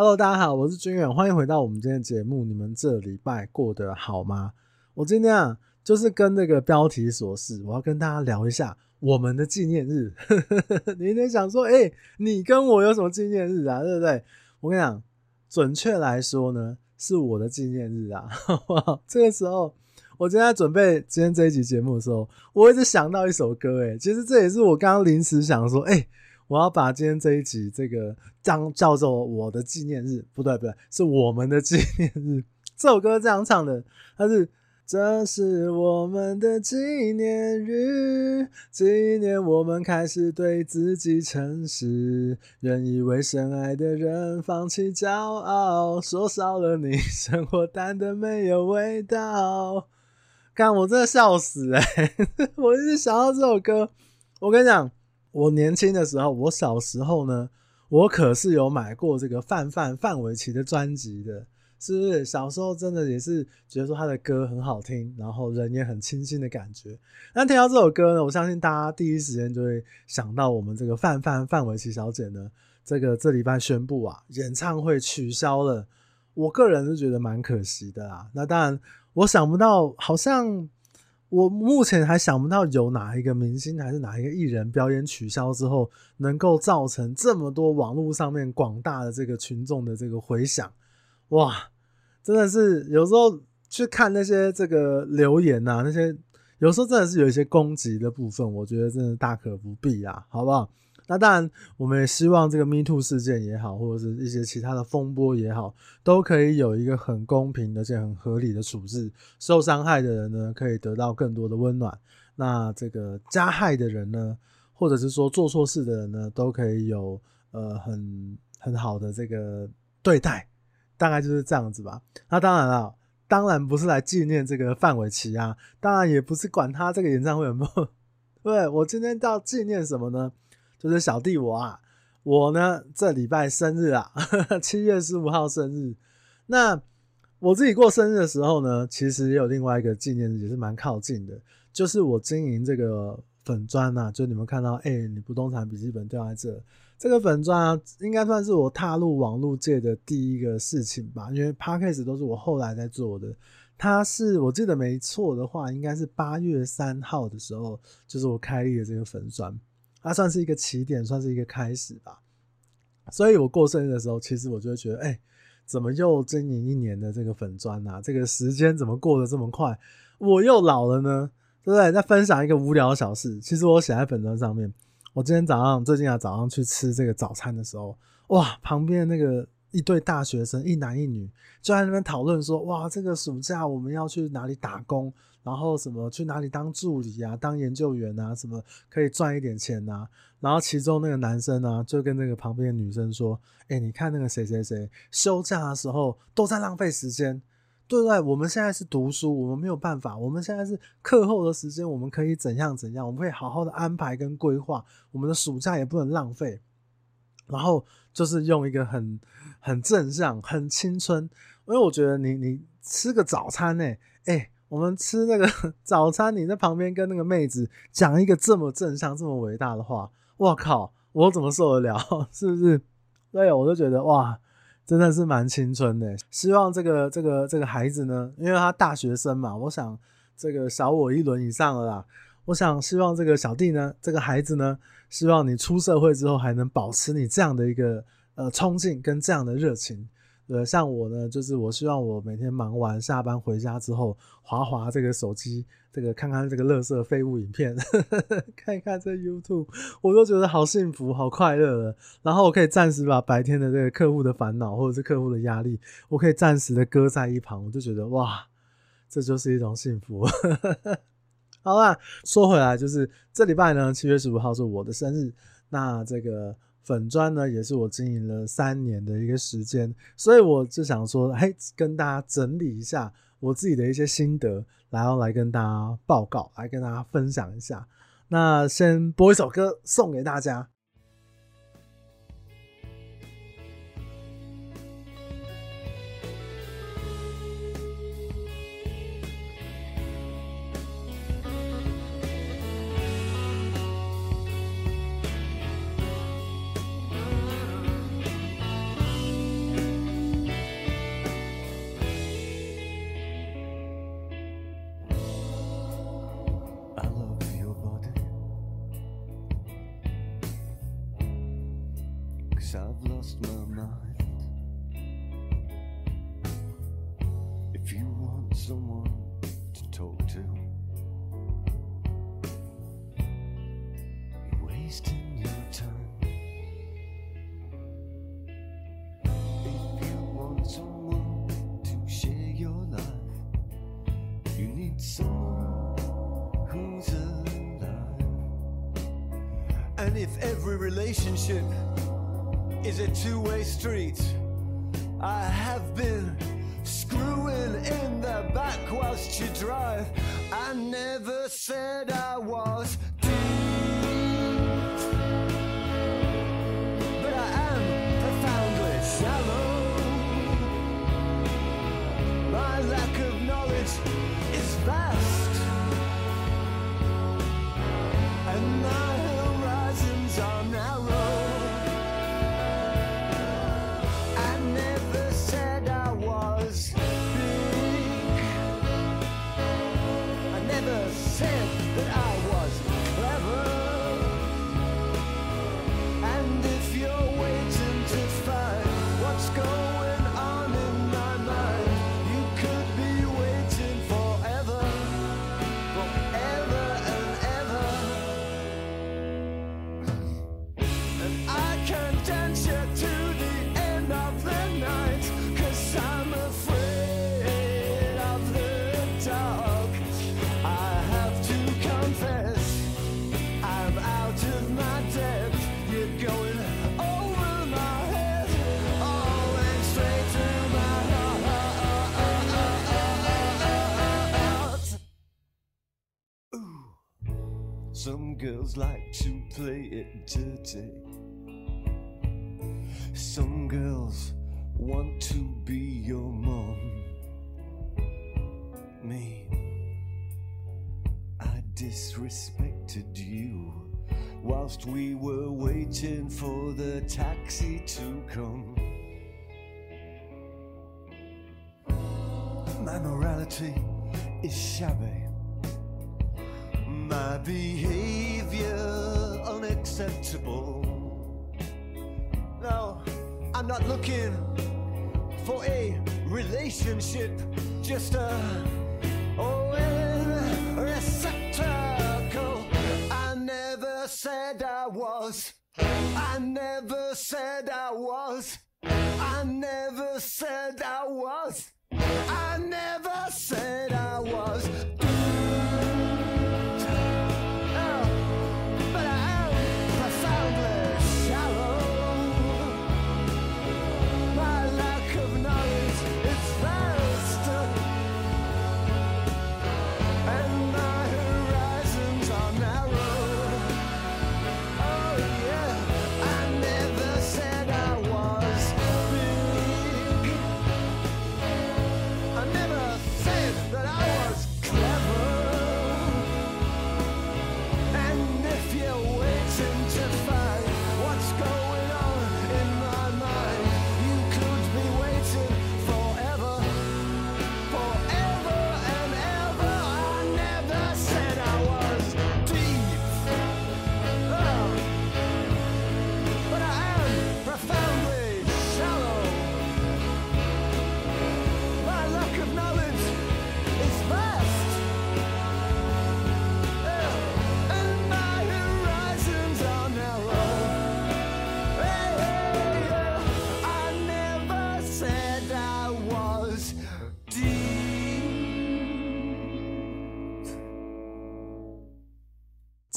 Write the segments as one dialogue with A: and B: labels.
A: Hello，大家好，我是君远，欢迎回到我们今天的节目。你们这礼拜过得好吗？我今天啊，就是跟那个标题所示，我要跟大家聊一下我们的纪念日。你一定想说，哎、你跟我有什么纪念日啊？对不对？我跟你讲，准确来说呢，是我的纪念日啊。这个时候，我今天在准备今天这一集节目的时候，我一直想到一首歌，哎，其实这也是我刚刚临时想说，哎、我要把今天这一集这个当叫做我的纪念日，不对不对，是我们的纪念日。这首歌这样唱的，它是这是我们的纪念日，纪念我们开始对自己诚实，愿意为深爱的人放弃骄傲，说少了你，生活淡得没有味道。看，我真的笑死哎、我一直想到这首歌，我跟你讲。我年轻的时候，我小时候呢，我可是有买过这个范范范玮琪的专辑的，是不是？小时候真的也是觉得说他的歌很好听，然后人也很清新的感觉。那听到这首歌呢，我相信大家第一时间就会想到我们这个范范范玮琪小姐呢，这个这礼拜宣布啊，演唱会取消了。我个人是觉得蛮可惜的啦。那当然，我想不到，好像。我目前还想不到有哪一个明星还是哪一个艺人表演取消之后，能够造成这么多网络上面广大的这个群众的这个回响，哇，真的是有时候去看那些这个留言呐，那些有时候真的是有一些攻击的部分，我觉得真的大可不必啊，好不好？那当然，我们也希望这个 Me Too 事件也好，或者是一些其他的风波也好，都可以有一个很公平而且很合理的处置。受伤害的人呢，可以得到更多的温暖；那这个加害的人呢，或者是说做错事的人呢，都可以有呃很很好的这个对待。大概就是这样子吧。那当然了，当然不是来纪念这个范玮琪啊，当然也不是管他这个演唱会有没有。对，我今天要纪念什么呢？就是小弟我啊，我呢这礼拜生日啊，七月十五号生日。那我自己过生日的时候呢，其实也有另外一个纪念日，也是蛮靠近的，就是我经营这个粉专啊，就你们看到，哎、你不动产笔记本掉在这，这个粉砖啊，应该算是我踏入网络界的第一个事情吧，因为 Podcast 都是我后来在做的。它是我记得没错的话，应该是八月三号的时候，就是我开立的这个粉砖。它算是一个起点，算是一个开始吧。所以我过生日的时候，其实我就会觉得，哎、怎么又经营一年的这个粉砖啊？这个时间怎么过得这么快？我又老了呢，对不对？再分享一个无聊的小事，其实我写在粉砖上面。我今天早上，最近啊，早上去吃这个早餐的时候，哇，旁边那个一对大学生，一男一女，就在那边讨论说，哇，这个暑假我们要去哪里打工？然后什么去哪里当助理啊，当研究员啊，什么可以赚一点钱啊？然后其中那个男生呢、啊，就跟那个旁边的女生说：“哎，你看那个谁谁谁休假的时候都在浪费时间，对不对？我们现在是读书，我们没有办法，我们现在是课后的时间，我们可以怎样怎样？我们可以好好的安排跟规划，我们的暑假也不能浪费。然后就是用一个很很正向、很青春，因为我觉得你你吃个早餐呢、欸，哎。”我们吃那个 早餐，你在旁边跟那个妹子讲一个这么正向、这么伟大的话，我靠，我怎么受得了？是不是？对，我就觉得哇，真的是蛮青春的。希望这个这个这个孩子呢，因为他大学生嘛，我想这个小我一轮以上了啦。我想希望这个小弟呢，这个孩子呢，希望你出社会之后还能保持你这样的一个呃冲劲跟这样的热情。对，像我呢，就是我希望我每天忙完下班回家之后，滑滑这个手机，这个看看这个垃圾废物影片，呵 呵看一看这 YouTube，我都觉得好幸福、好快乐了。然后我可以暂时把白天的这个客户的烦恼或者是客户的压力，我可以暂时的搁在一旁，我就觉得哇，这就是一种幸福。好啦，说回来，就是这礼拜呢，七月十五号是我的生日，那这个。粉砖呢，也是我经营了三年的一个时间，所以我就想说，嘿，跟大家整理一下我自己的一些心得，然后来跟大家报告，来跟大家分享一下。那先播一首歌送给大家。
B: If every relationship is a two way street, I have been screwing in the back whilst you drive. I never go. Like to play it dirty. Some girls want to be your mom. Me, I disrespected you whilst we were waiting for the taxi to come. My morality is shabby. My behavior unacceptable. No, I'm not looking for a relationship, just a oh, receptacle. I never said I was. I never said I was. I never said I was. I never said I was.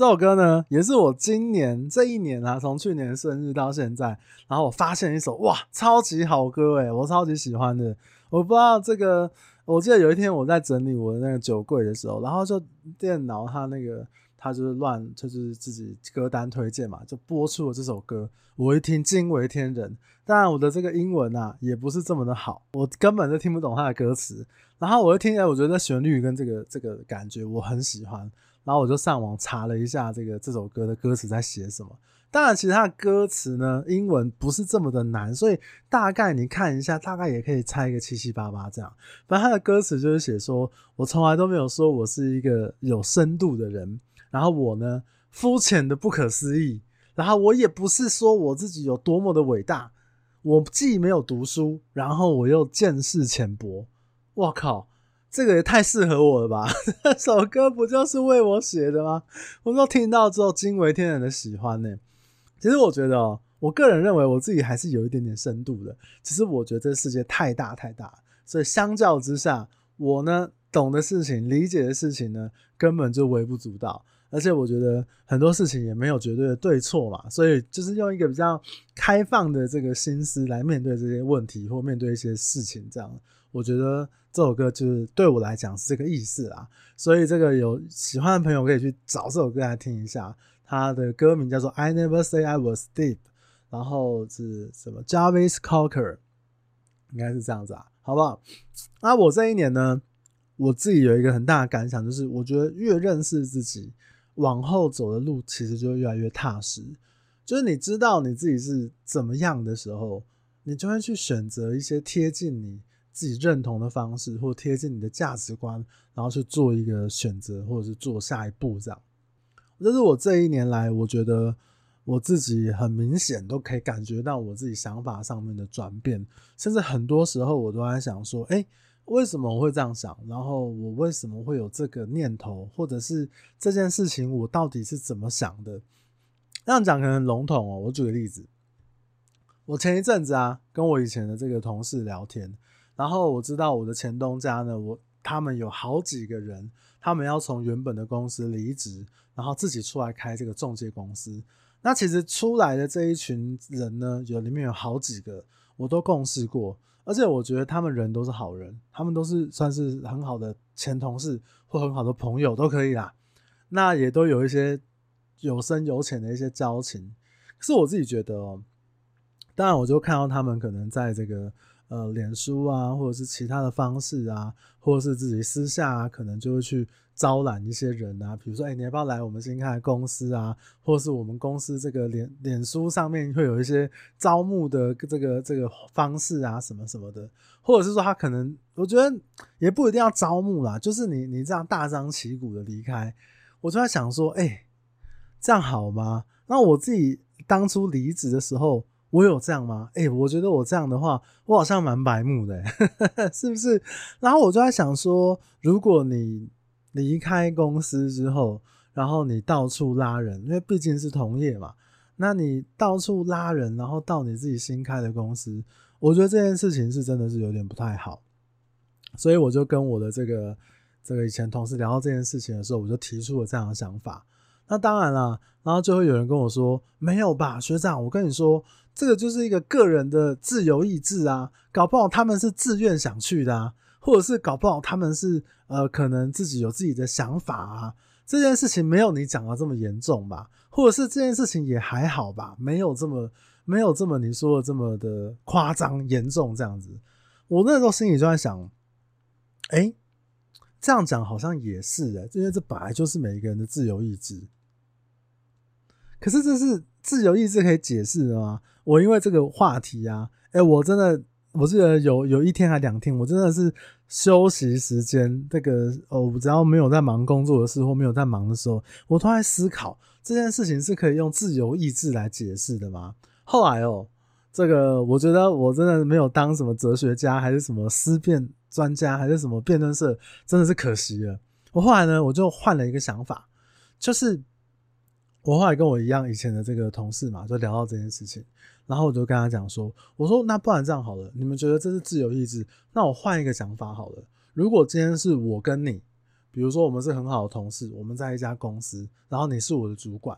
A: 这首歌呢，也是我今年这一年啊，从去年生日到现在，然后我发现一首哇，超级好歌诶，我超级喜欢的。我不知道这个，我记得有一天我在整理我的那个酒柜的时候，然后就电脑它那个它就是乱，就是自己歌单推荐嘛，就播出了这首歌。我一听惊为天人，当然我的这个英文啊也不是这么的好，我根本就听不懂它的歌词。然后我一听，哎，我觉得旋律跟这个这个感觉我很喜欢。然后我就上网查了一下这个这首歌的歌词在写什么。当然，其实它的歌词呢，英文不是这么的难，所以大概你看一下，大概也可以猜一个七七八八这样。反正它的歌词就是写说，我从来都没有说我是一个有深度的人，然后我呢，肤浅的不可思议，然后我也不是说我自己有多么的伟大，我既没有读书，然后我又见识浅薄。我靠，这个也太适合我了吧！这首歌不就是为我写的吗？我都听到之后惊为天人的喜欢呢。其实我觉得哦，我个人认为我自己还是有一点点深度的。其实我觉得这世界太大太大，所以相较之下，我呢懂的事情、理解的事情呢，根本就微不足道。而且我觉得很多事情也没有绝对的对错嘛，所以就是用一个比较开放的这个心思来面对这些问题或面对一些事情，这样我觉得这首歌就是对我来讲是这个意思啦。所以这个有喜欢的朋友可以去找这首歌来听一下，它的歌名叫做《I Never Say I Was Deep》，然后是什么 Jarvis Cocker，应该是这样子啊，好不好？那我这一年呢，我自己有一个很大的感想，就是我觉得越认识自己。往后走的路其实就越来越踏实，就是你知道你自己是怎么样的时候，你就会去选择一些贴近你自己认同的方式，或贴近你的价值观，然后去做一个选择，或者是做下一步这样。这是我这一年来，我觉得我自己很明显都可以感觉到我自己想法上面的转变，甚至很多时候我都在想说，哎。为什么我会这样想？然后我为什么会有这个念头？或者是这件事情我到底是怎么想的？这样讲可能笼统哦。我举个例子，我前一阵子啊，跟我以前的这个同事聊天，然后我知道我的前东家呢，我他们有好几个人，他们要从原本的公司离职，然后自己出来开这个中介公司。那其实出来的这一群人呢，有里面有好几个，我都共事过。而且我觉得他们人都是好人，他们都是算是很好的前同事或很好的朋友都可以啦。那也都有一些有深有浅的一些交情。可是我自己觉得哦，当然我就看到他们可能在这个。呃，脸书啊，或者是其他的方式啊，或者是自己私下啊，可能就会去招揽一些人啊，比如说，哎、你要不要来我们新开的公司啊？或者是我们公司这个脸脸书上面会有一些招募的这个这个方式啊，什么什么的，或者是说他可能，我觉得也不一定要招募啦，就是你你这样大张旗鼓的离开，我就在想说，哎、这样好吗？那我自己当初离职的时候。我有这样吗？哎、我觉得我这样的话，我好像蛮白目的、欸，是不是？然后我就在想说，如果你离开公司之后，然后你到处拉人，因为毕竟是同业嘛，那你到处拉人，然后到你自己新开的公司，我觉得这件事情是真的是有点不太好。所以我就跟我的这个这个以前同事聊到这件事情的时候，我就提出了这样的想法。那当然了，然后就会有人跟我说：“没有吧，学长，我跟你说。”这个就是一个个人的自由意志啊，搞不好他们是自愿想去的啊，或者是搞不好他们是呃，可能自己有自己的想法啊。这件事情没有你讲的这么严重吧？或者是这件事情也还好吧？没有这么没有这么你说的这么的夸张严重这样子。我那时候心里就在想，哎，这样讲好像也是哎，因为这本来就是每一个人的自由意志。可是这是自由意志可以解释的吗？我因为这个话题啊，哎、我真的，我记得有有一天还两天，我真的是休息时间，这个哦，只要没有在忙工作的事或没有在忙的时候，我都在思考这件事情是可以用自由意志来解释的吗？后来哦，这个我觉得我真的没有当什么哲学家，还是什么思辨专家，还是什么辩论社，真的是可惜了。我后来呢，我就换了一个想法，就是。我后来跟我一样以前的这个同事嘛，就聊到这件事情，然后我就跟他讲说：“我说那不然这样好了，你们觉得这是自由意志，那我换一个想法好了。如果今天是我跟你，比如说我们是很好的同事，我们在一家公司，然后你是我的主管，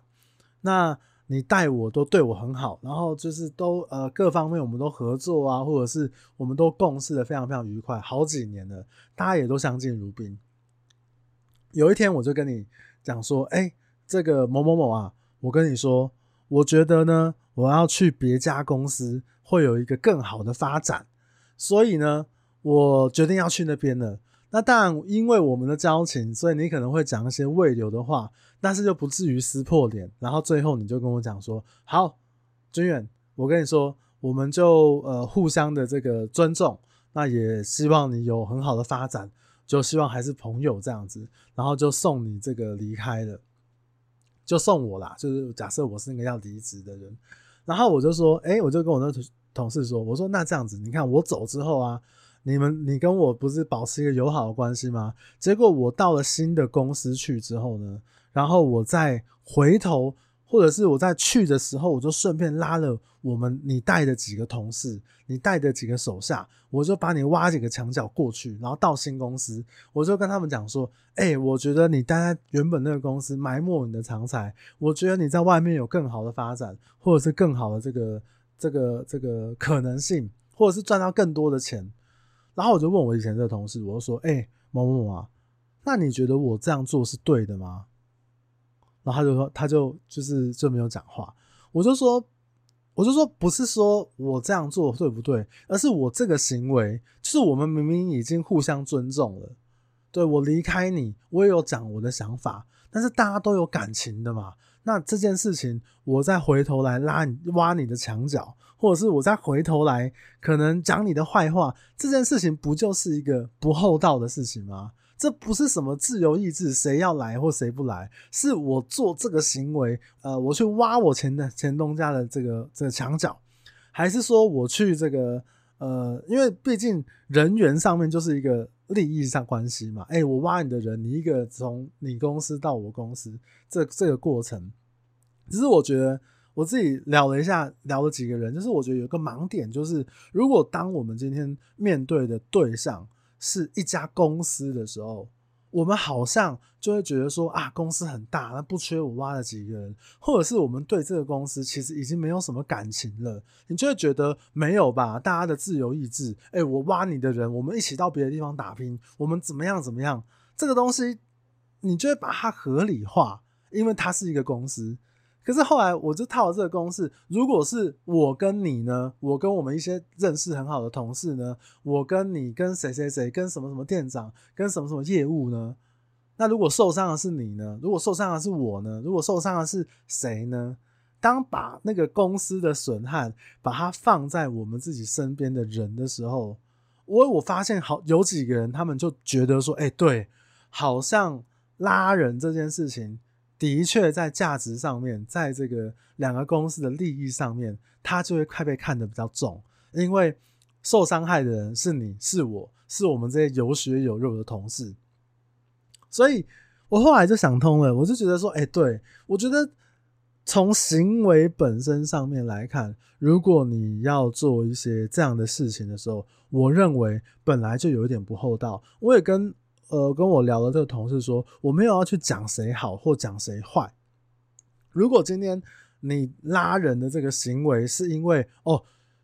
A: 那你带我都对我很好，然后就是都呃各方面我们都合作啊，或者是我们都共事的非常非常愉快，好几年了，大家也都相敬如宾。有一天我就跟你讲说，哎、”这个某某某啊，我跟你说，我觉得呢，我要去别家公司会有一个更好的发展，所以呢，我决定要去那边了。那当然，因为我们的交情，所以你可能会讲一些未留的话，但是就不至于撕破脸。然后最后你就跟我讲说：“好，君远，我跟你说，我们就呃互相的这个尊重，那也希望你有很好的发展，就希望还是朋友这样子，然后就送你这个离开了。”就送我啦。就是假设我是那个要离职的人，然后我就说，哎、我就跟我那同事说，我说那这样子，你看我走之后啊，你们你跟我不是保持一个友好的关系吗？结果我到了新的公司去之后呢，然后我再回头。或者是我在去的时候，我就顺便拉了我们你带的几个同事，你带的几个手下，我就把你挖几个墙角过去，然后到新公司，我就跟他们讲说，哎、我觉得你待在原本那个公司埋没你的长才，我觉得你在外面有更好的发展，或者是更好的这个这个这个可能性，或者是赚到更多的钱。然后我就问我以前这个同事，我就说，哎、欸，某某某啊，那你觉得我这样做是对的吗？然后他就说，他就就是就没有讲话。我就说，我就说，不是说我这样做对不对，而是我这个行为，就是我们明明已经互相尊重了。对，我离开你，我也有讲我的想法，但是大家都有感情的嘛。那这件事情，我再回头来拉你、挖你的墙角，或者是我再回头来可能讲你的坏话，这件事情不就是一个不厚道的事情吗？这不是什么自由意志，谁要来或谁不来，是我做这个行为，呃，我去挖我前的前东家的这个这个墙角，还是说我去这个呃，因为毕竟人员上面就是一个利益上关系嘛，诶，我挖你的人，你一个从你公司到我公司，这这个过程，只是我觉得我自己聊了一下，聊了几个人，就是我觉得有个盲点，就是如果当我们今天面对的对象。是一家公司的时候，我们好像就会觉得说啊，公司很大，那不缺我挖了几个人，或者是我们对这个公司其实已经没有什么感情了，你就会觉得没有吧？大家的自由意志，哎，我挖你的人，我们一起到别的地方打拼，我们怎么样怎么样？这个东西，你就会把它合理化，因为它是一个公司。可是后来我就套了这个公式，如果是我跟你呢，我跟我们一些认识很好的同事呢，我跟你跟谁谁谁跟什么什么店长跟什么什么业务呢？那如果受伤的是你呢？如果受伤的是我呢？如果受伤的是谁呢？当把那个公司的损害把它放在我们自己身边的人的时候，我我发现好有几个人，他们就觉得说，哎，对，好像拉人这件事情。的确，在价值上面，在这个两个公司的利益上面，他就会快被看得比较重，因为受伤害的人是你是我是我们这些有血有肉的同事，所以我后来就想通了，我就觉得说，哎，对，我觉得从行为本身上面来看，如果你要做一些这样的事情的时候，我认为本来就有一点不厚道，我也跟。呃，跟我聊的这个同事说，我没有要去讲谁好或讲谁坏。如果今天你拉人的这个行为是因为哦，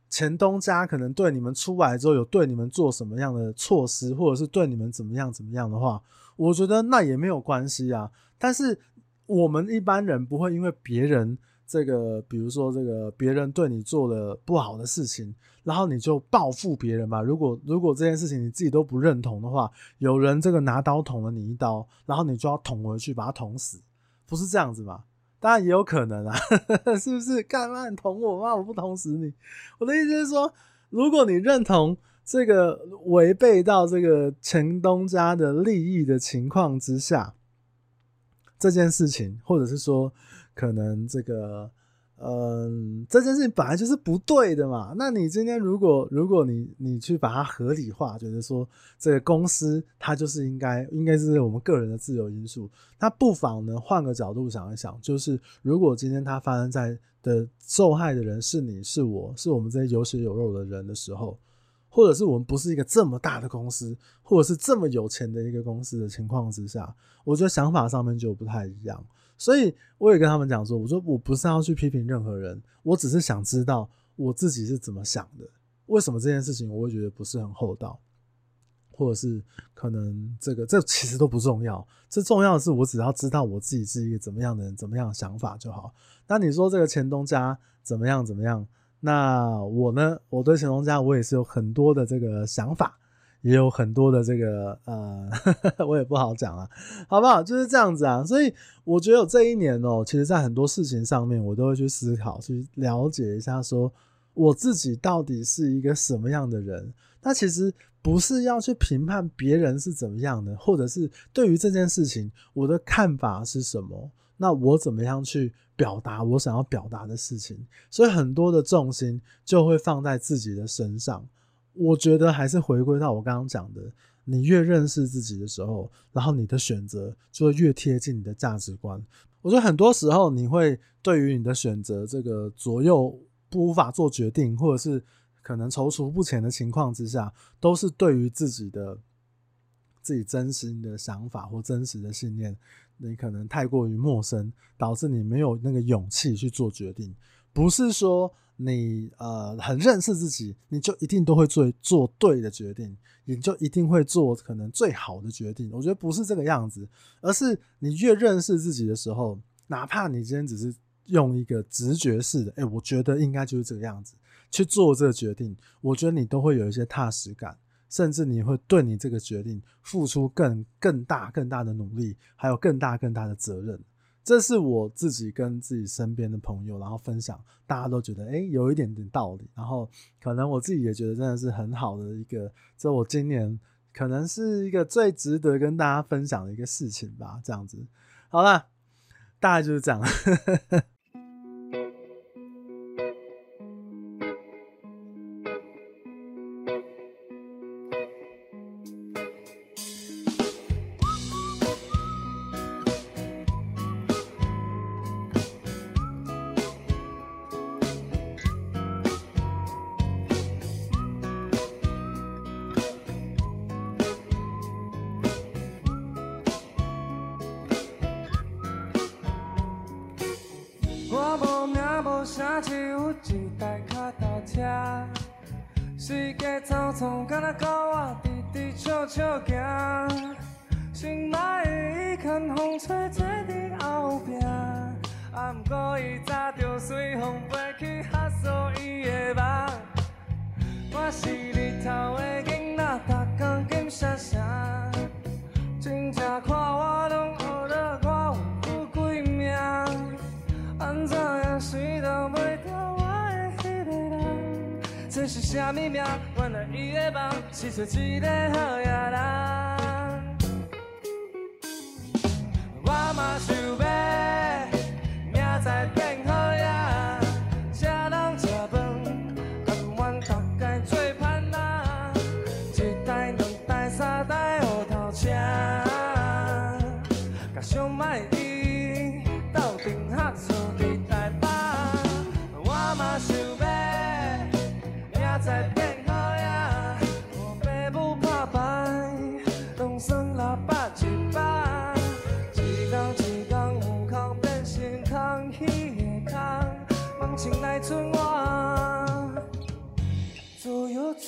A: 前东家可能对你们出来之后有对你们做什么样的措施，或者是对你们怎么样怎么样的话，我觉得那也没有关系啊。但是我们一般人不会因为别人。这个，比如说这个别人对你做了不好的事情，然后你就报复别人吧。如果如果这件事情你自己都不认同的话，有人这个拿刀捅了你一刀，然后你就要捅回去把他捅死，不是这样子吗？当然也有可能啊，是不是？干嘛你捅我吗？我不捅死你。我的意思是说，如果你认同这个违背到这个前东家的利益的情况之下，这件事情，或者是说。可能这个，嗯，这件事情本来就是不对的嘛。那你今天如果，如果你你去把它合理化，觉得说这个公司它就是应该应该是我们个人的自由因素，那不妨呢换个角度想一想，就是如果今天它发生在的受害的人是你是我是我们这些有血有肉的人的时候，或者是我们不是一个这么大的公司，或者是这么有钱的一个公司的情况之下，我觉得想法上面就不太一样。所以我也跟他们讲说，我说我不是要去批评任何人，我只是想知道我自己是怎么想的。为什么这件事情我会觉得不是很厚道，或者是可能这个这其实都不重要。这重要的是我只要知道我自己是一个怎么样的人，怎么样的想法就好。那你说这个钱东家怎么样怎么样？那我呢？我对钱东家我也是有很多的这个想法。也有很多的这个呃，我也不好讲啊，好不好？就是这样子啊，所以我觉得这一年哦，其实在很多事情上面，我都会去思考，去了解一下，说我自己到底是一个什么样的人。那其实不是要去评判别人是怎么样的，或者是对于这件事情我的看法是什么。那我怎么样去表达我想要表达的事情？所以很多的重心就会放在自己的身上。我觉得还是回归到我刚刚讲的，你越认识自己的时候，然后你的选择就会越贴近你的价值观。我觉得很多时候你会对于你的选择这个左右不无法做决定，或者是可能踌躇不前的情况之下，都是对于自己的自己真实的想法或真实的信念。你可能太过于陌生，导致你没有那个勇气去做决定。不是说你呃很认识自己，你就一定都会做做对的决定，你就一定会做可能最好的决定。我觉得不是这个样子，而是你越认识自己的时候，哪怕你今天只是用一个直觉式的，哎，我觉得应该就是这个样子去做这个决定，我觉得你都会有一些踏实感。甚至你会对你这个决定付出更更大更大的努力，还有更大更大的责任。这是我自己跟自己身边的朋友，然后分享，大家都觉得诶有一点点道理。然后可能我自己也觉得真的是很好的一个，这我今年可能是一个最值得跟大家分享的一个事情吧。这样子，好啦，大概就是
B: 这样。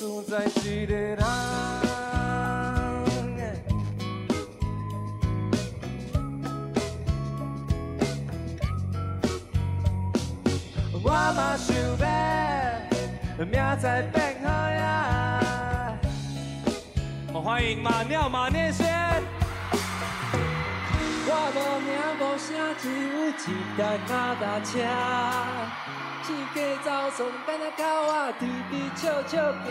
B: 自由自在一个人。我嘛想要明仔变好野。我欢迎马尿马念先。我无名无声，只有一台脚踏车。四界走总敢若狗仔直直笑笑行。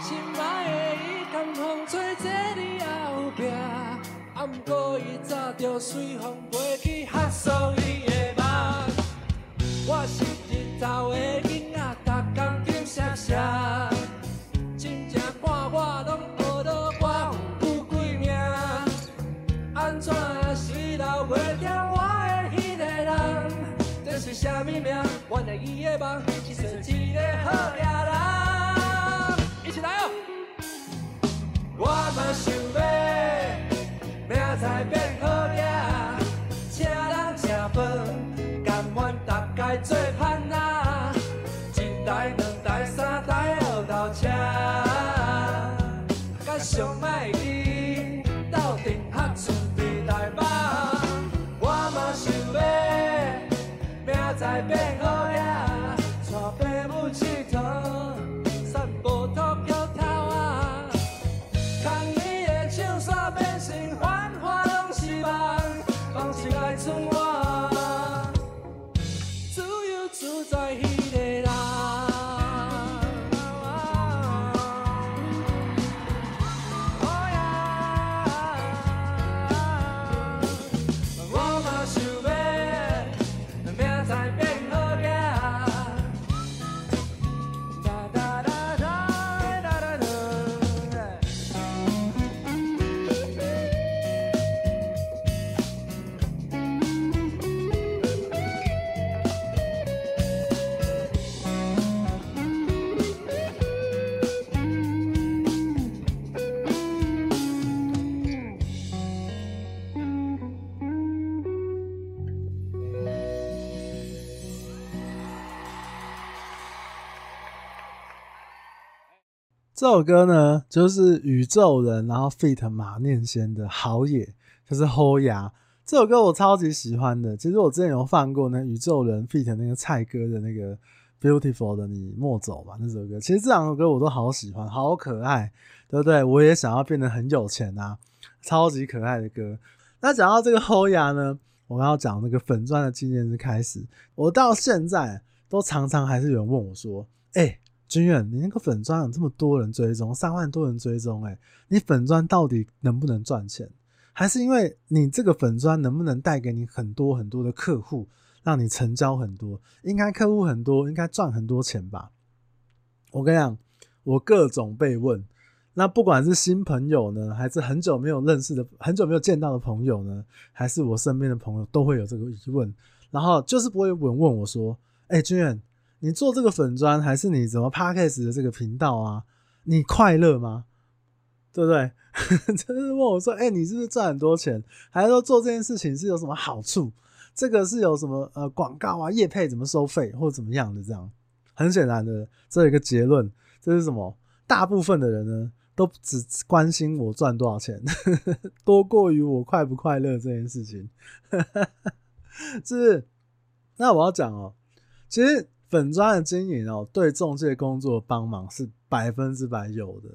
B: 心爱的伊，牵风吹坐你后壁。啊，毋过伊早就随风飞去哈索伊的梦。我是日头的囡仔，逐工金闪闪，是啥物命？原来伊的梦是做一个好猎人。一起来哦！我嘛想要明仔变
A: 这首歌呢，就是宇宙人，然后 feat 马念先的好野，就是齁牙。这首歌我超级喜欢的。其实我之前有放过那宇宙人 feat 那个蔡哥的那个 Beautiful 的你莫走吧那首歌。其实这两首歌我都好喜欢，好可爱，对不对？我也想要变得很有钱啊，超级可爱的歌。那讲到这个齁牙呢，我要讲那个粉钻的纪念日开始，我到现在都常常还是有人问我说，哎、君远，你那个粉钻有这么多人追踪，三万多人追踪，诶，你粉钻到底能不能赚钱？还是因为你这个粉钻能不能带给你很多很多的客户，让你成交很多？应该客户很多，应该赚很多钱吧？我跟你讲，我各种被问，那不管是新朋友呢，还是很久没有认识的、很久没有见到的朋友呢，还是我身边的朋友，都会有这个疑问，然后就是不会有人问我说：“哎，君远。”你做这个粉砖还是你怎么 Podcast 的这个频道啊？你快乐吗？对不对？就是问我说，哎、你是不是赚很多钱？还是说做这件事情是有什么好处？这个是有什么呃广告啊、业配怎么收费或怎么样的？这样很显然的，这一个结论，这是什么？大部分的人呢，都只关心我赚多少钱，多过于我快不快乐这件事情。是不是？那我要讲哦，其实。粉专的经营哦，对中介工作帮忙是百分之百有的，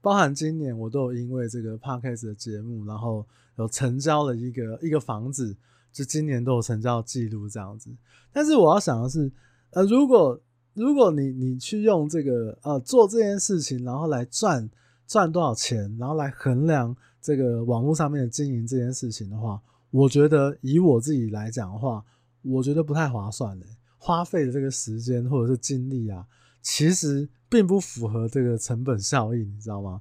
A: 包含今年我都有因为这个 Podcast 的节目，然后有成交了一个一个房子，就今年都有成交记录这样子。但是我要想的是，呃，如果如果你你去用这个呃做这件事情，然后来赚赚多少钱，然后来衡量这个网络上面的经营这件事情的话，我觉得以我自己来讲的话，我觉得不太划算的。花费的这个时间或者是精力啊，其实并不符合这个成本效益，你知道吗？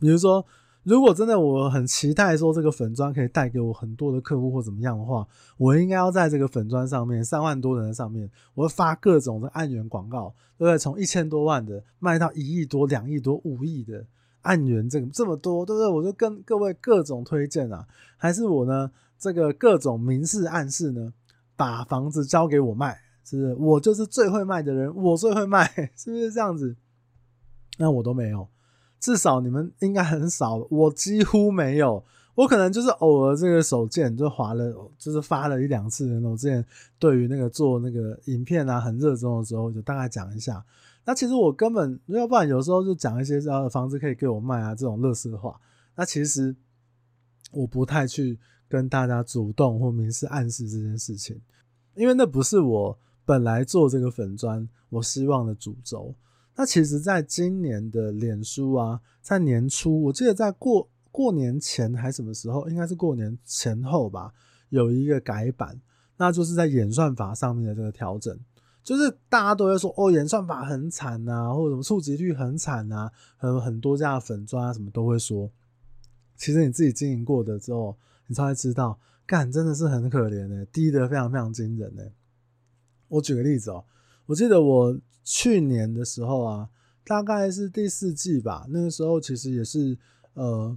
A: 比如说，如果真的我很期待说这个粉砖可以带给我很多的客户或怎么样的话，我应该要在这个粉砖上面三万多人的上面，我会发各种的案源广告，对不对？从一千多万的卖到一亿多、两亿多、五亿的案源，这个这么多，对不对？我就跟各位各种推荐啊，还是我呢这个各种明示暗示呢？把房子交给我卖，是不是？我就是最会卖的人，我最会卖，是不是这样子？那我都没有，至少你们应该很少，我几乎没有。我可能就是偶尔这个手贱就划了，就是发了一两次。我之前对于那个做那个影片啊很热衷的时候，就大概讲一下。那其实我根本要不然有时候就讲一些呃房子可以给我卖啊这种垃圾话。那其实我不太去。跟大家主动或明示暗示这件事情，因为那不是我本来做这个粉砖我希望的主轴。那其实，在今年的脸书啊，在年初，我记得在过过年前还什么时候，应该是过年前后吧，有一个改版，那就是在演算法上面的这个调整，就是大家都会说哦，演算法很惨啊，或者什么触及率很惨啊，很很多家的粉砖啊什么都会说。其实你自己经营过的之后。你才会知道，干真的是很可怜的，低得非常非常惊人的。我举个例子哦，我记得我去年的时候啊，大概是第四季吧，那个时候其实也是呃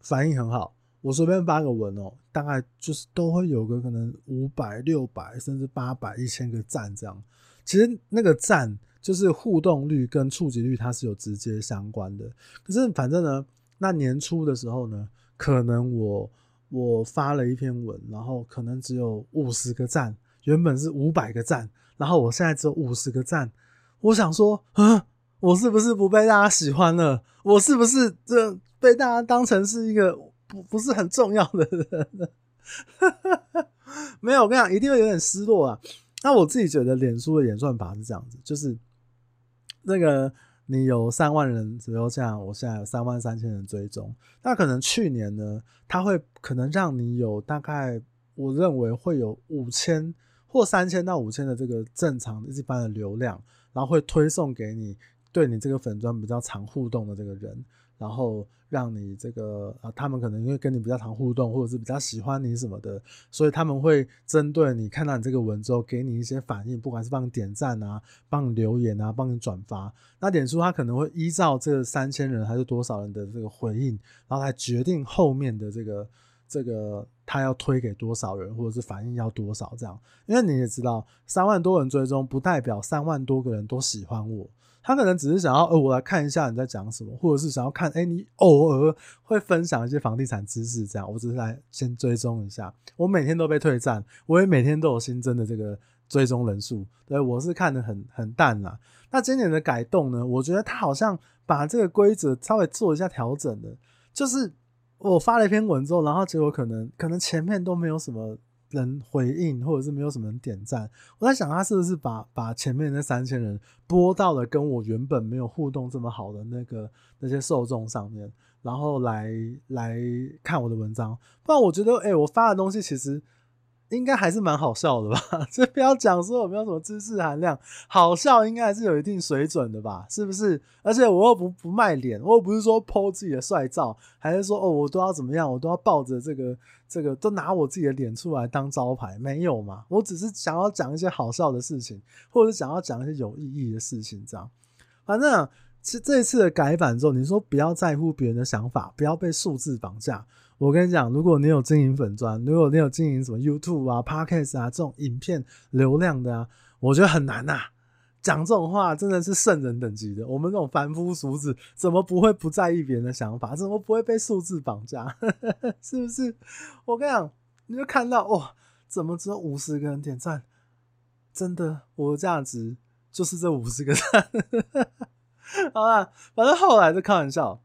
A: 反应很好。我随便发个文哦，大概就是都会有个可能五百、六百甚至八百、一千个赞这样。其实那个赞就是互动率跟触及率它是有直接相关的。可是反正呢，那年初的时候呢，可能我。我发了一篇文，然后可能只有五十个赞，原本是五百个赞，然后我现在只有五十个赞。我想说，啊，我是不是不被大家喜欢了？我是不是这被大家当成是一个不不是很重要的人？没有，我跟你讲，一定会有点失落啊。那我自己觉得，脸书的演算法是这样子，就是那个。你有三万人，只有这样，我现在有三万三千人追踪。那可能去年呢，他会可能让你有大概，我认为会有五千或三千到五千的这个正常一般的流量，然后会推送给你，对你这个粉钻比较常互动的这个人。然后让你这个啊，他们可能因为跟你比较常互动，或者是比较喜欢你什么的，所以他们会针对你看到你这个文之后，给你一些反应，不管是帮你点赞啊，帮你留言啊，帮你转发。那脸书他可能会依照这三千人还是多少人的这个回应，然后来决定后面的这个这个他要推给多少人，或者是反应要多少这样。因为你也知道，三万多人追踪不代表三万多个人都喜欢我。他可能只是想要，呃，我来看一下你在讲什么，或者是想要看，哎、你偶尔会分享一些房地产知识，这样，我只是来先追踪一下。我每天都被退赞，我也每天都有新增的这个追踪人数，对，我是看得很很淡啦。那今年的改动呢，我觉得他好像把这个规则稍微做一下调整的，就是我发了一篇文之后，然后结果可能可能前面都没有什么。人回应，或者是没有什么人点赞，我在想他是不是把把前面那三千人播到了跟我原本没有互动这么好的那个那些受众上面，然后来来看我的文章。不然我觉得，哎、我发的东西其实。应该还是蛮好笑的吧？这不要讲说我没有什么知识含量，好笑应该还是有一定水准的吧？是不是？而且我又不不卖脸，我又不是说剖自己的帅照，还是说哦我都要怎么样，我都要抱着这个这个都拿我自己的脸出来当招牌？没有嘛？我只是想要讲一些好笑的事情，或者想要讲一些有意义的事情，这样。反正啊，其实这一次的改版之后，你说不要在乎别人的想法，不要被数字绑架。我跟你讲，如果你有经营粉专，如果你有经营什么 YouTube 啊、Podcast 啊这种影片流量的啊，我觉得很难呐、讲这种话真的是圣人等级的，我们这种凡夫俗子怎么不会不在意别人的想法？怎么不会被数字绑架？是不是？我跟你讲，你就看到哇，怎么只有五十个人点赞？真的，我的价值就是这五十个赞。好啦，反正后来就开玩笑。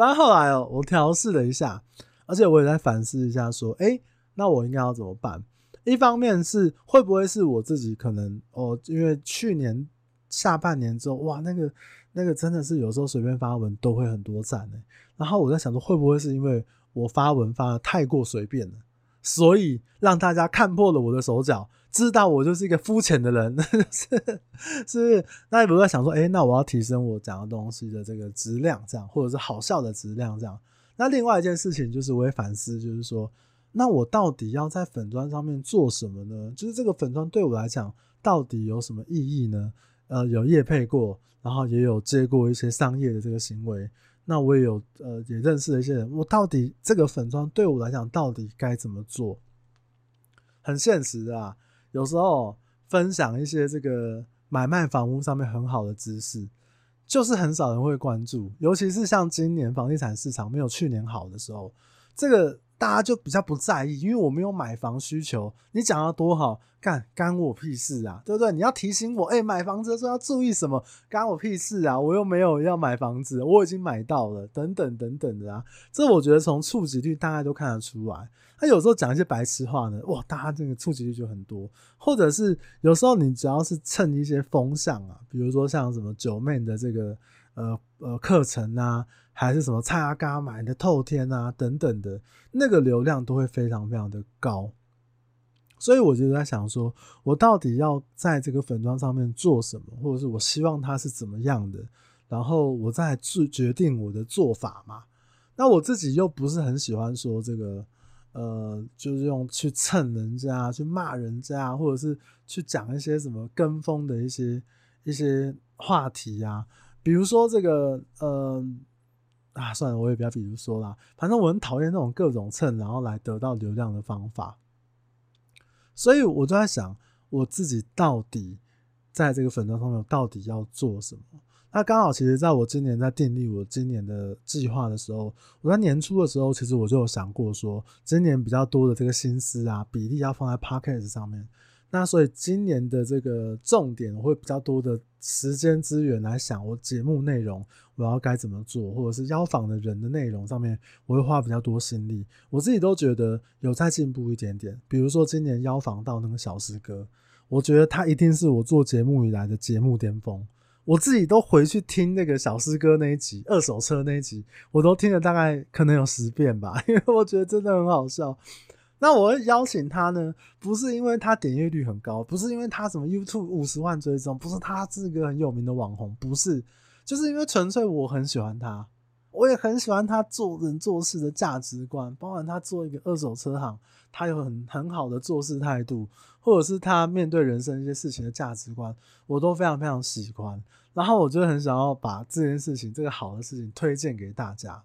A: 反正后来哦，我调试了一下，而且我也在反思一下，说，诶，那我应该要怎么办？一方面是会不会是我自己可能哦，因为去年下半年之后，哇，那个那个真的是有时候随便发文都会很多赞诶。然后我在想说，会不会是因为我发文发的太过随便了，所以让大家看破了我的手脚？知道我就是一个肤浅的人，是是？那你不是在想说，哎、那我要提升我讲的东西的这个质量，这样，或者是好笑的质量，这样。那另外一件事情就是，我会反思，就是说，那我到底要在粉砖上面做什么呢？就是这个粉砖对我来讲，到底有什么意义呢？呃，有业配过，然后也有接过一些商业的这个行为，那我也有呃，也认识了一些人。我到底这个粉专对我来讲，到底该怎么做？很现实的啊。有时候分享一些这个买卖房屋上面很好的知识，就是很少人会关注，尤其是像今年房地产市场没有去年好的时候，这个。大家就比较不在意，因为我没有买房需求。你讲的多好，干干我屁事啊，对不对？你要提醒我，哎、欸，买房子的时候要注意什么？干我屁事啊！我又没有要买房子，我已经买到了，等等等等的啊。这我觉得从触及率大概都看得出来。他有时候讲一些白痴话呢，哇，大家这个触及率就很多。或者是有时候你只要是蹭一些风向啊，比如说像什么九妹的这个呃呃课程啊。还是什么蔡阿嘎买的透天啊等等的，那个流量都会非常非常的高，所以我就在想说，我到底要在这个粉妆上面做什么，或者是我希望它是怎么样的，然后我再去决定我的做法嘛。那我自己又不是很喜欢说这个，呃，就是用去蹭人家、去骂人家，或者是去讲一些什么跟风的一些一些话题啊，比如说这个，呃。啊，算了，我也不要比如说啦，反正我很讨厌那种各种蹭，然后来得到流量的方法。所以我就在想，我自己到底在这个粉专上面到底要做什么？那刚好，其实在我今年在订立我今年的计划的时候，我在年初的时候，其实我就有想过说，今年比较多的这个心思啊，比例要放在 Podcast 上面。那所以今年的这个重点，我会比较多的时间资源来想我节目内容，我要该怎么做，或者是邀访的人的内容上面，我会花比较多心力。我自己都觉得有在进步一点点。比如说今年邀访到那个小师哥，我觉得他一定是我做节目以来的节目巅峰。我自己都回去听那个小师哥那一集二手车那一集，我都听了大概可能有十遍吧，因为我觉得真的很好笑。那我会邀请他呢，不是因为他点阅率很高，不是因为他什么 YouTube 五十万追踪，不是他是个很有名的网红，不是，就是因为纯粹我很喜欢他，我也很喜欢他做人做事的价值观，包含他做一个二手车行，他有很很好的做事态度，或者是他面对人生一些事情的价值观，我都非常非常喜欢。然后我就很想要把这件事情，这个好的事情推荐给大家。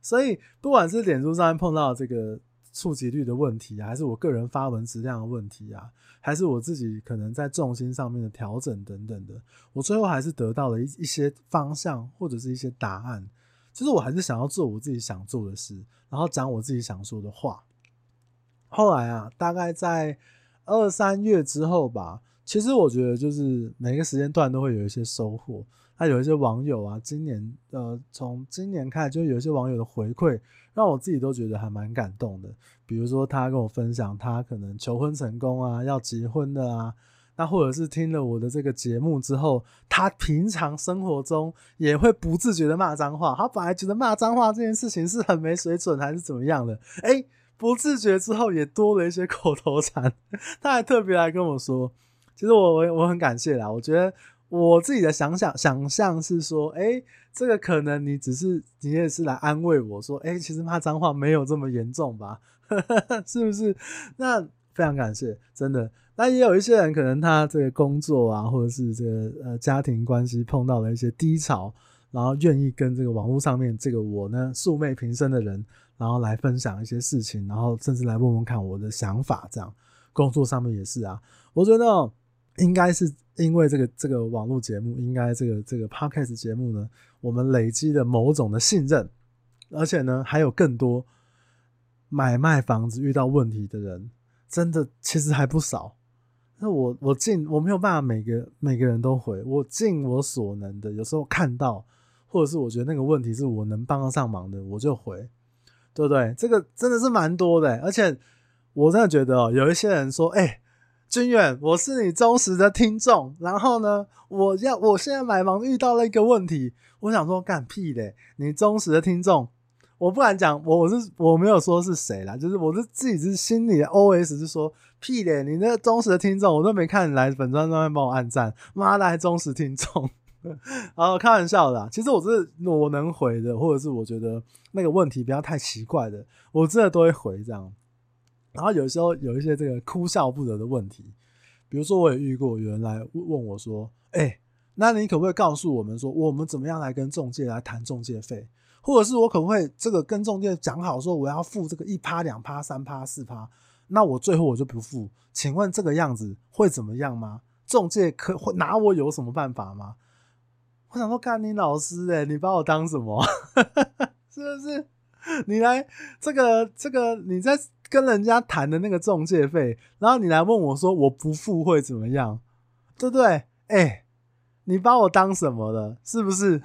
A: 所以不管是脸书上面碰到这个。触及率的问题啊，还是我个人发文质量的问题啊，还是我自己可能在重心上面的调整等等的，我最后还是得到了一一些方向或者是一些答案。其实我还是想要做我自己想做的事，然后讲我自己想说的话。后来啊，大概在二三月之后吧，其实我觉得就是每个时间段都会有一些收获。那有一些网友啊，今年呃，从今年开始就有一些网友的回馈，让我自己都觉得还蛮感动的。比如说他跟我分享他可能求婚成功啊，要结婚的啊，那或者是听了我的这个节目之后，他平常生活中也会不自觉的骂脏话。他本来觉得骂脏话这件事情是很没水准还是怎么样的，诶，不自觉之后也多了一些口头禅。他还特别来跟我说，其实我我我很感谢啦，我觉得。我自己的想想想象是说，哎、这个可能你只是你也是来安慰我说，哎、其实骂脏话没有这么严重吧？是不是？那非常感谢，真的。那也有一些人可能他这个工作啊，或者是这个呃家庭关系碰到了一些低潮，然后愿意跟这个网络上面这个我呢素昧平生的人，然后来分享一些事情，然后甚至来问问看我的想法，这样工作上面也是啊，我觉得。应该是因为这个这个网络节目，应该这个这个 podcast 节目呢，我们累积的某种的信任，而且呢，还有更多买卖房子遇到问题的人，真的其实还不少。那我我尽我没有办法每个每个人都回，我尽我所能的，有时候看到或者是我觉得那个问题是我能帮得上忙的，我就回，对不对？这个真的是蛮多的，而且我真的觉得哦，有一些人说，哎。军远，我是你忠实的听众。然后呢，我要我现在买房遇到了一个问题，我想说干屁嘞！你忠实的听众，我不敢讲，我我是我没有说是谁啦，就是我是自己是心里的 OS 是说屁嘞！你那个忠实的听众，我都没看你来本专专面帮我按赞，妈的还忠实听众，然后开玩笑的啦。其实我是我能回的，或者是我觉得那个问题不要太奇怪的，我真的都会回这样。然后有时候有一些这个哭笑不得的问题，比如说我也遇过有人来问我说：“哎，那你可不可以告诉我们说，我们怎么样来跟中介来谈中介费？或者是我可不可以这个跟中介讲好说我要付这个一趴、两趴、三趴、四趴，那我最后我就不付？请问这个样子会怎么样吗？中介可会拿我有什么办法吗？”我想说，干你老师诶，你把我当什么？是不是？你来这个这个你在。跟人家谈的那个中介费，然后你来问我说我不付会怎么样，对不对？哎、你把我当什么了？是不是？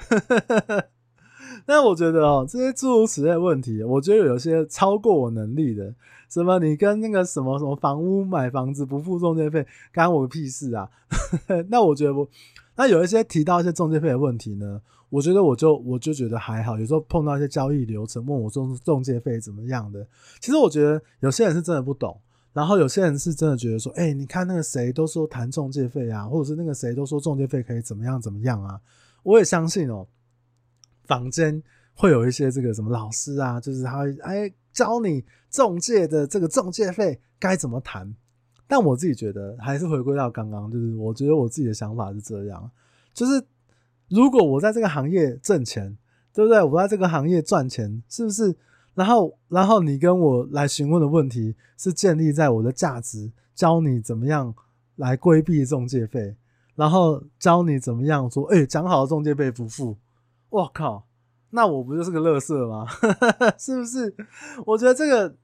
A: 但我觉得哦，这些诸如此类问题，我觉得有些超过我能力的。什么？你跟那个什么什么房屋买房子不付中介费，干我屁事啊？那我觉得我，那有一些提到一些中介费的问题呢？我觉得我就我就觉得还好，有时候碰到一些交易流程，问我中中介费怎么样的，其实我觉得有些人是真的不懂，然后有些人是真的觉得说，哎、你看那个谁都说谈中介费啊，或者是那个谁都说中介费可以怎么样怎么样啊，我也相信哦、喔，坊间会有一些这个什么老师啊，就是他会哎教你中介的这个中介费该怎么谈，但我自己觉得还是回归到刚刚，就是我觉得我自己的想法是这样，就是。如果我在这个行业挣钱，对不对？我在这个行业赚钱，是不是？然后，然后你跟我来询问的问题是建立在我的价值，教你怎么样来规避中介费，然后教你怎么样说，哎，讲好的中介费不付，我靠，那我不就是个乐色吗？是不是？我觉得这个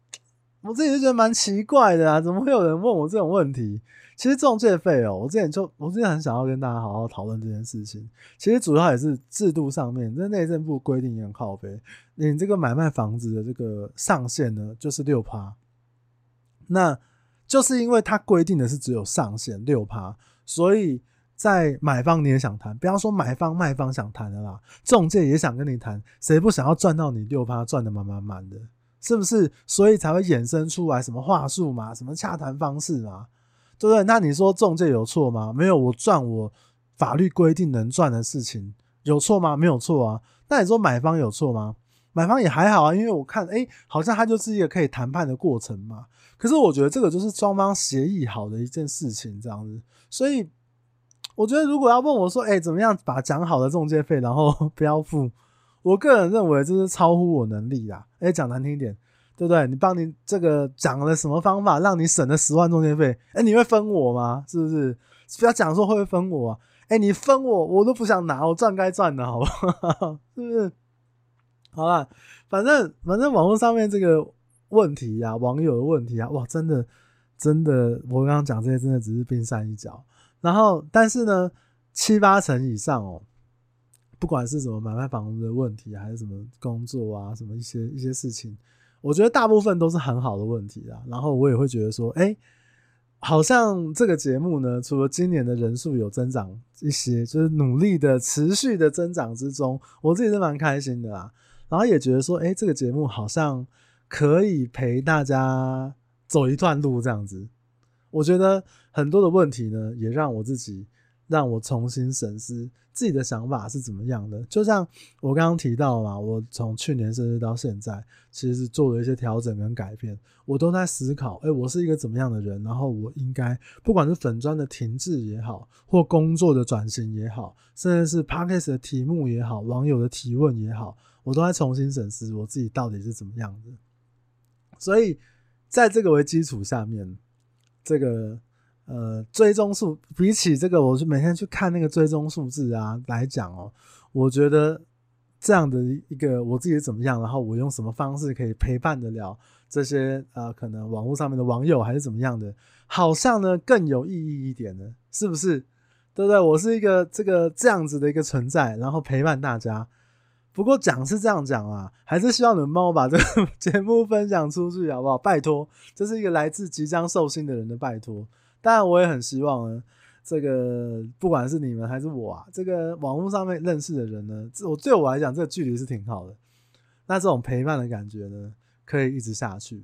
A: 我自己就觉得蛮奇怪的啊，怎么会有人问我这种问题？其实中介费哦，我之前就我之前很想要跟大家好好讨论这件事情。其实主要也是制度上面，这内政部规定也很靠北。你这个买卖房子的这个上限呢，就是六趴。那就是因为它规定的是只有上限六趴，所以在买方你也想谈，不要说买方卖方想谈的啦，中介也想跟你谈，谁不想要赚到你六趴赚得满满满的，是不是？所以才会衍生出来什么话术嘛，什么洽谈方式嘛。对不对？那你说中介有错吗？没有，我赚我法律规定能赚的事情有错吗？没有错啊。那你说买方有错吗？买方也还好啊，因为我看，哎，好像它就是一个可以谈判的过程嘛。可是我觉得这个就是双方协议好的一件事情，这样子。所以我觉得如果要问我说，哎，怎么样把讲好的中介费然后 不要付？我个人认为这是超乎我能力啦。哎，讲难听一点。对不对？你帮你这个讲了什么方法，让你省了十万中介费？哎，你会分我吗？是不是？不要讲说会不会分我啊？哎，你分我，我都不想拿，我赚该赚的，好不好？是不是？好了，反正反正网络上面这个问题啊，网友的问题啊，哇，真的真的，我刚刚讲这些真的只是冰山一角。然后，但是呢，七八成以上哦。不管是什么买卖房子的问题，还是什么工作啊，什么一些一些事情，我觉得大部分都是很好的问题啊。然后我也会觉得说，哎，好像这个节目呢，除了今年的人数有增长一些，就是努力的持续的增长之中，我自己是蛮开心的啦。然后也觉得说，哎，这个节目好像可以陪大家走一段路这样子。我觉得很多的问题呢，也让我自己。让我重新审视自己的想法是怎么样的。就像我刚刚提到嘛，我从去年生日到现在，其实是做了一些调整跟改变。我都在思考，哎，我是一个怎么样的人？然后我应该，不管是粉砖的停滞也好，或工作的转型也好，甚至是 Podcast 的题目也好，网友的提问也好，我都在重新审视我自己到底是怎么样的。所以，在这个为基础下面，这个。呃，追踪数比起这个，我是每天去看那个追踪数字啊来讲哦，我觉得这样的一个我自己怎么样，然后我用什么方式可以陪伴得了这些呃可能网络上面的网友还是怎么样的，好像呢更有意义一点呢，是不是？对不对？我是一个这个这样子的一个存在，然后陪伴大家。不过讲是这样讲啊，还是希望你们帮我把这个节目分享出去，好不好？拜托，这是一个来自即将寿星的人的拜托。当然，我也很希望呢，这个不管是你们还是我啊，这个网络上面认识的人呢，这我对我来讲，这个距离是挺好的。那这种陪伴的感觉呢，可以一直下去。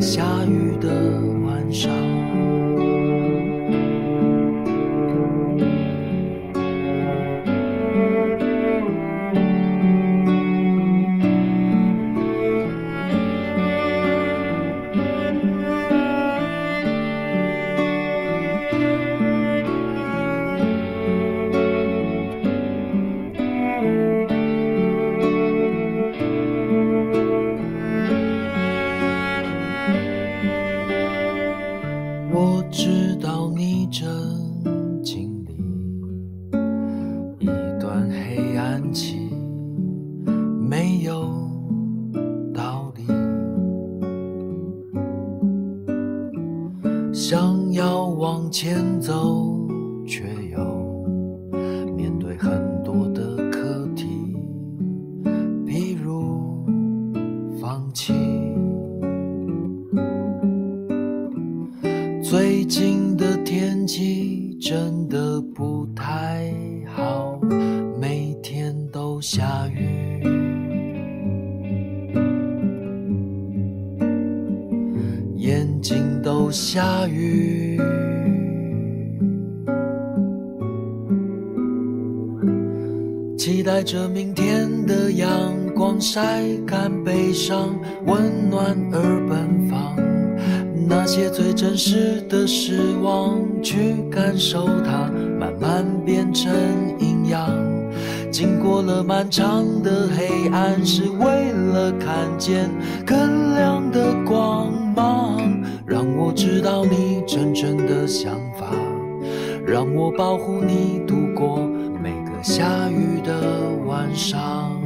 B: 下雨的晚上。北京的天气真的不太好，每天都下雨，眼睛都下雨。期待着明天的阳光，晒干悲伤，温暖而奔放。那些最真实的失望，去感受它，慢慢变成营养。经过了漫长的黑暗，是为了看见更亮的光芒。让我知道你真正的想法，让我保护你度过每个下雨的晚上。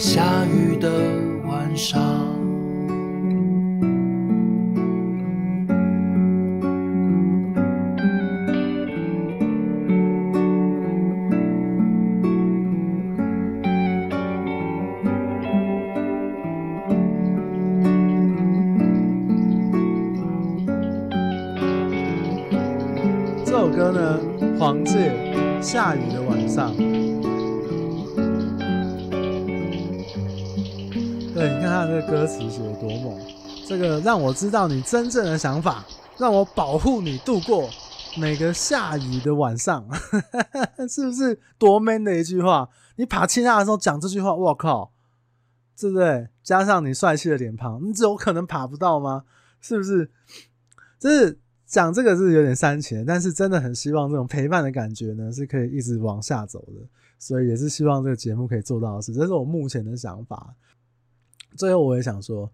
B: 下雨的晚上。
A: 这首歌呢，黄玠《下雨的晚上》。对，你看他这个歌词写得多猛，这个让我知道你真正的想法，让我保护你度过每个下雨的晚上，是不是多 man 的一句话？你爬青塔的时候讲这句话，我靠，对不对？加上你帅气的脸庞，你只有可能爬不到吗？是不是？就是。讲这个是有点煽情，但是真的很希望这种陪伴的感觉呢，是可以一直往下走的，所以也是希望这个节目可以做到的事，这是我目前的想法。最后我也想说，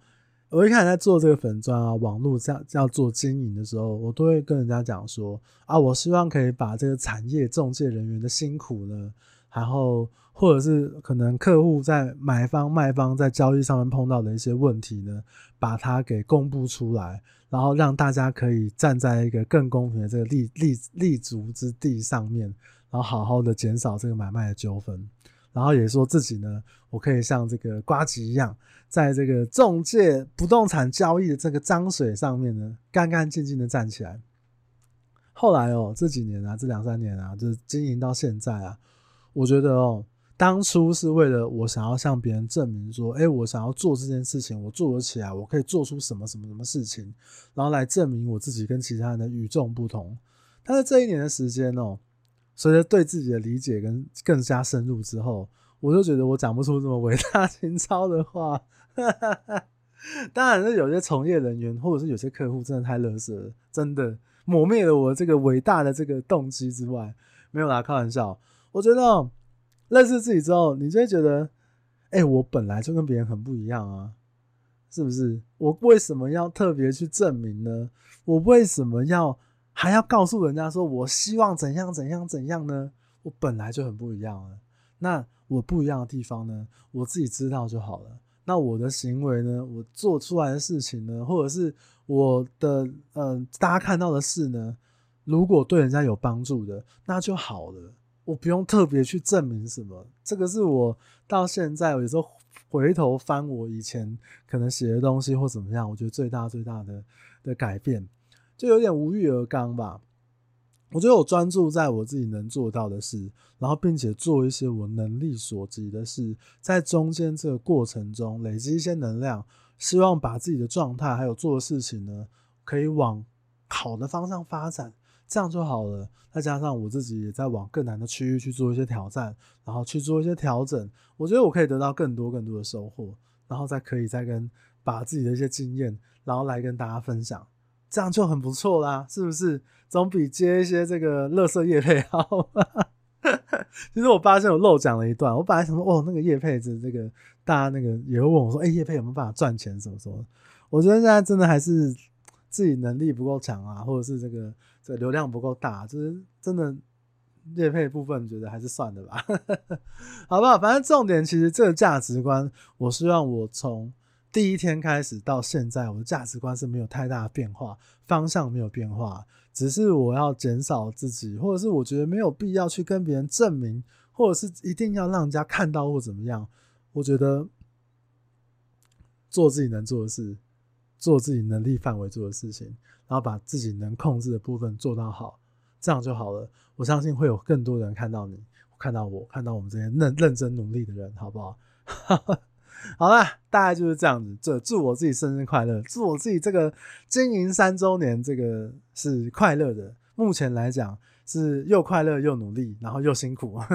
A: 我一开始在做这个粉砖啊，网络这样要做经营的时候，我都会跟人家讲说啊，我希望可以把这个产业中介人员的辛苦呢，然后或者是可能客户在买方卖方在交易上面碰到的一些问题呢，把它给公布出来。然后让大家可以站在一个更公平的这个立立立足之地上面，然后好好的减少这个买卖的纠纷。然后也说自己呢，我可以像这个瓜吉一样，在这个中介不动产交易的这个脏水上面呢，干干净净的站起来。后来哦，这几年啊，这两三年啊，就是经营到现在啊，我觉得哦。当初是为了我想要向别人证明说，哎，我想要做这件事情，我做得起来，我可以做出什么什么什么事情，然后来证明我自己跟其他人的与众不同。但是这一年的时间哦，随着对自己的理解跟更加深入之后，我就觉得我讲不出这么伟大 情操的话。哈 当然是有些从业人员或者是有些客户真的太垃圾了，真的抹灭了我这个伟大的这个动机之外，没有啦，开玩笑。我觉得。认识自己之后，你就会觉得，哎、我本来就跟别人很不一样啊，是不是？我为什么要特别去证明呢？我为什么要还要告诉人家说我希望怎样怎样怎样呢？我本来就很不一样了。那我不一样的地方呢，我自己知道就好了。那我的行为呢，我做出来的事情呢，或者是我的嗯、呃，大家看到的事呢，如果对人家有帮助的，那就好了。我不用特别去证明什么，这个是我到现在有时候回头翻我以前可能写的东西或怎么样，我觉得最大最大的的改变，就有点无欲而刚吧。我觉得我专注在我自己能做到的事，然后并且做一些我能力所及的事，在中间这个过程中累积一些能量，希望把自己的状态还有做的事情呢，可以往好的方向发展。这样就好了。再加上我自己也在往更难的区域去做一些挑战，然后去做一些调整。我觉得我可以得到更多更多的收获，然后再可以再跟把自己的一些经验，然后来跟大家分享，这样就很不错啦，是不是？总比接一些这个垃圾业配好。其实我发现我漏讲了一段，我本来想说，哦，那个业配子这个大家那个也会问我说，哎、欸，业配有没有办法赚钱什么什么？我觉得现在真的还是自己能力不够强啊，或者是这个。这流量不够大，就是真的业配部分，觉得还是算了吧，好不好？反正重点其实这个价值观，我希望我从第一天开始到现在，我的价值观是没有太大的变化，方向没有变化，只是我要减少自己，或者是我觉得没有必要去跟别人证明，或者是一定要让人家看到或怎么样。我觉得做自己能做的事，做自己能力范围做的事情，然后把自己能控制的部分做到好，这样就好了。我相信会有更多人看到你，看到我，看到我们这些认认真努力的人，好不好？好啦，大概就是这样子。这祝我自己生日快乐，祝我自己这个经营三周年，这个是快乐的。目前来讲是又快乐又努力，然后又辛苦。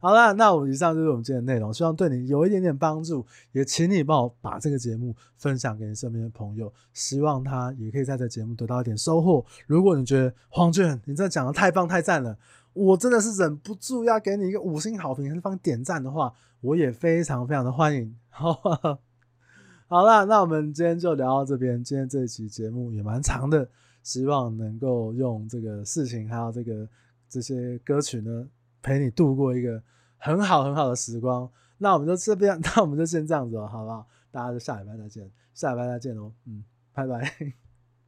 A: 好啦，那我以上就是我们今天的内容，希望对你有一点点帮助。也请你帮我把这个节目分享给你身边的朋友，希望他也可以在这节目得到一点收获。如果你觉得黄俊，你这讲的太棒太赞了。我真的是忍不住要给你一个五星好评，还是帮点赞的话，我也非常非常的欢迎。好，好啦，那我们今天就聊到这边。今天这一期节目也蛮长的，希望能够用这个事情还有这个这些歌曲呢，陪你度过一个很好很好的时光。那我们就这边，那我们就先这样子了，好不好？大家就下礼拜再见，下礼拜再见喽。嗯，拜拜。